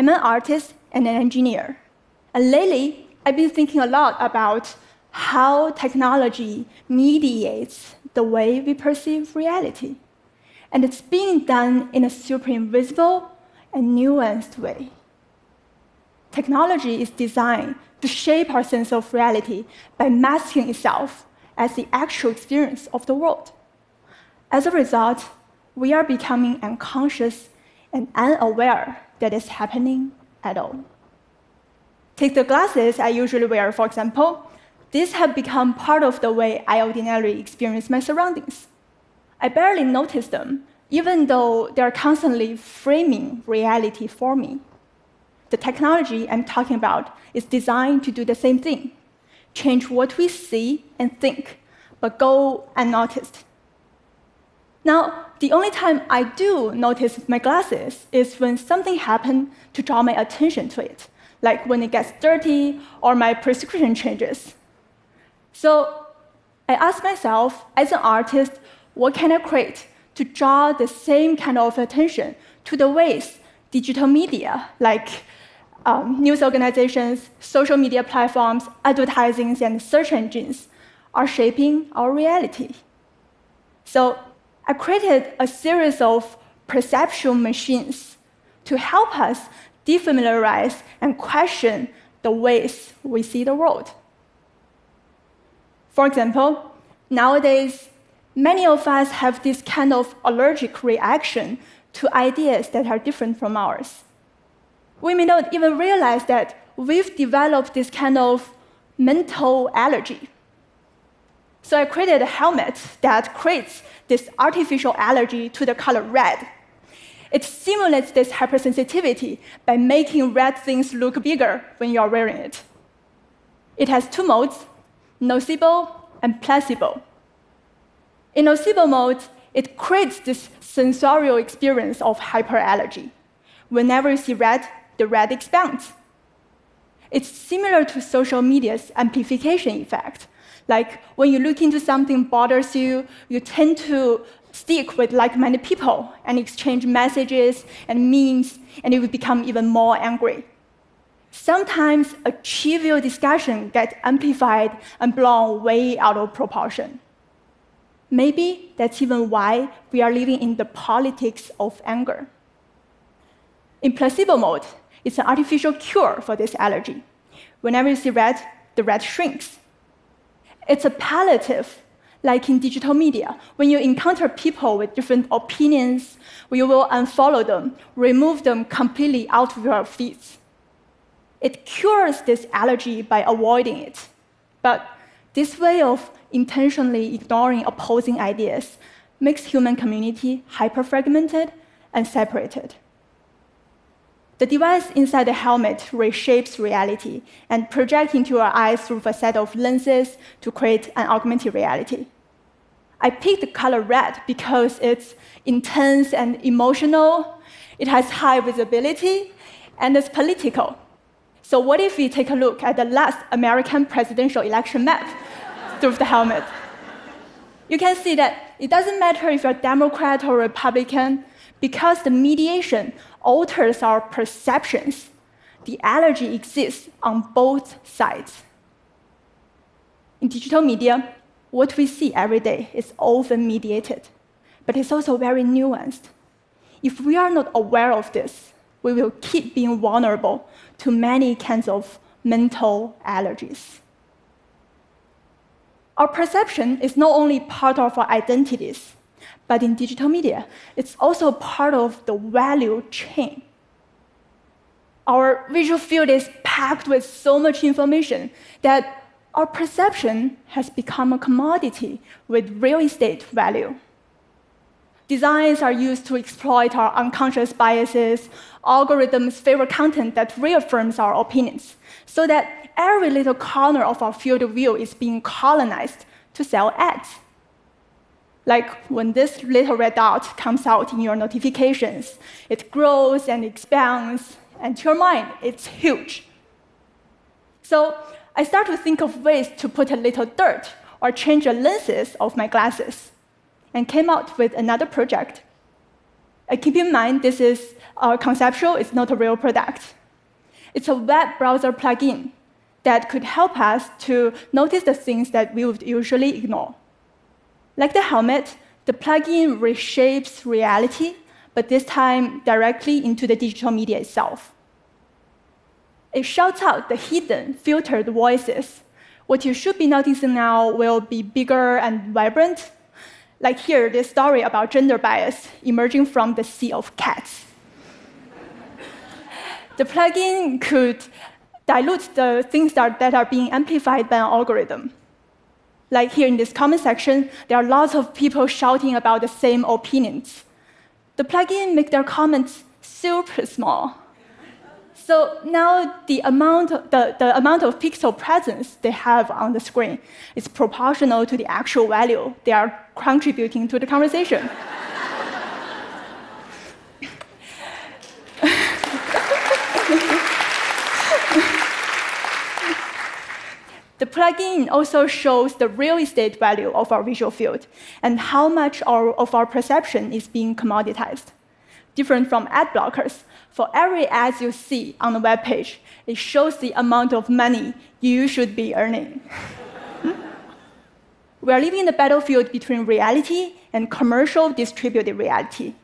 I'm an artist and an engineer. And lately, I've been thinking a lot about how technology mediates the way we perceive reality. And it's being done in a super invisible and nuanced way. Technology is designed to shape our sense of reality by masking itself as the actual experience of the world. As a result, we are becoming unconscious and unaware that it's happening at all. Take the glasses I usually wear, for example. These have become part of the way I ordinarily experience my surroundings. I barely notice them, even though they're constantly framing reality for me. The technology I'm talking about is designed to do the same thing change what we see and think, but go unnoticed. Now, the only time I do notice my glasses is when something happens to draw my attention to it, like when it gets dirty or my prescription changes. So I ask myself, as an artist, what can I create to draw the same kind of attention to the ways digital media, like um, news organizations, social media platforms, advertising, and search engines, are shaping our reality. So I created a series of perception machines to help us defamiliarize and question the ways we see the world. For example, nowadays, many of us have this kind of allergic reaction to ideas that are different from ours. We may not even realize that we've developed this kind of mental allergy. So I created a helmet that creates this artificial allergy to the color red. It simulates this hypersensitivity by making red things look bigger when you're wearing it. It has two modes, nocebo and placebo. In nocebo mode, it creates this sensorial experience of hyperallergy. Whenever you see red, the red expands. It's similar to social media's amplification effect. Like when you look into something bothers you, you tend to stick with like-minded people and exchange messages and memes, and you become even more angry. Sometimes a trivial discussion gets amplified and blown way out of proportion. Maybe that's even why we are living in the politics of anger. In placebo mode, it's an artificial cure for this allergy. Whenever you see red, the red shrinks. It's a palliative, like in digital media. When you encounter people with different opinions, you will unfollow them, remove them completely out of your feeds. It cures this allergy by avoiding it. But this way of intentionally ignoring opposing ideas makes human community hyper-fragmented and separated. The device inside the helmet reshapes reality and projects into your eyes through a set of lenses to create an augmented reality. I picked the color red because it's intense and emotional, it has high visibility, and it's political. So what if we take a look at the last American presidential election map through the helmet? You can see that it doesn't matter if you're Democrat or Republican, because the mediation alters our perceptions, the allergy exists on both sides. In digital media, what we see every day is often mediated, but it's also very nuanced. If we are not aware of this, we will keep being vulnerable to many kinds of mental allergies. Our perception is not only part of our identities, but in digital media, it's also part of the value chain. Our visual field is packed with so much information that our perception has become a commodity with real estate value. Designs are used to exploit our unconscious biases. Algorithms favor content that reaffirms our opinions, so that every little corner of our field of view is being colonized to sell ads. Like when this little red dot comes out in your notifications, it grows and expands, and to your mind, it's huge. So I start to think of ways to put a little dirt or change the lenses of my glasses and came out with another project. Uh, keep in mind, this is uh, conceptual, it's not a real product. It's a web browser plugin that could help us to notice the things that we would usually ignore. Like the helmet, the plugin reshapes reality, but this time directly into the digital media itself. It shouts out the hidden, filtered voices. What you should be noticing now will be bigger and vibrant. Like here, this story about gender bias emerging from the sea of cats. the plugin could dilute the things that, are being amplified by an algorithm. Like here in this comment section, there are lots of people shouting about the same opinions. The plugin makes their comments super small. So now the amount, the, the amount of pixel presence they have on the screen is proportional to the actual value they are contributing to the conversation. The plugin also shows the real estate value of our visual field and how much our, of our perception is being commoditized. Different from ad blockers, for every ad you see on the web page, it shows the amount of money you should be earning. we are living in the battlefield between reality and commercial distributed reality.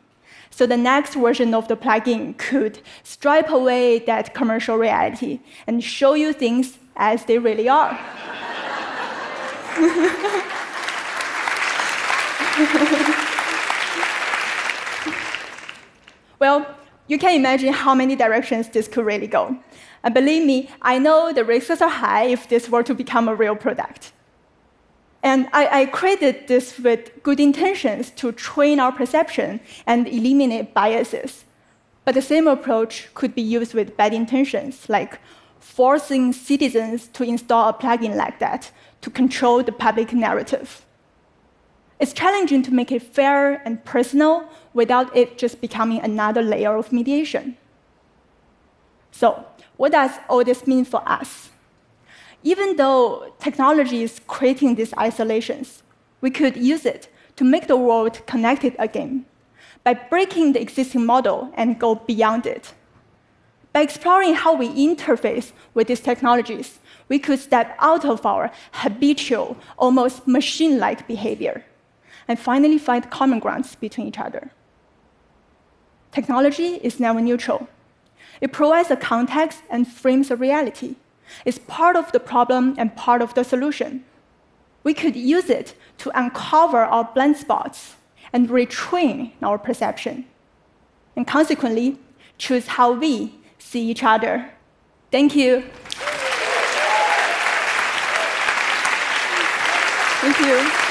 So the next version of the plugin could stripe away that commercial reality and show you things as they really are. well, you can imagine how many directions this could really go. And believe me, I know the risks are high if this were to become a real product. And I, I, created this with good intentions to train our perception and eliminate biases. But the same approach could be used with bad intentions, like forcing citizens to install a plugin like that to control the public narrative. It's challenging to make it fair and personal without it just becoming another layer of mediation. So, what does all this mean for us? Even though technology is creating these isolations, we could use it to make the world connected again by breaking the existing model and go beyond it. By exploring how we interface with these technologies, we could step out of our habitual, almost machine like behavior and finally find common grounds between each other. Technology is never neutral. It provides a context and frames a reality. It's part of the problem and part of the solution. We could use it to uncover our blind spots and retrain our perception, and consequently, choose how we see each other. Thank you. Thank you.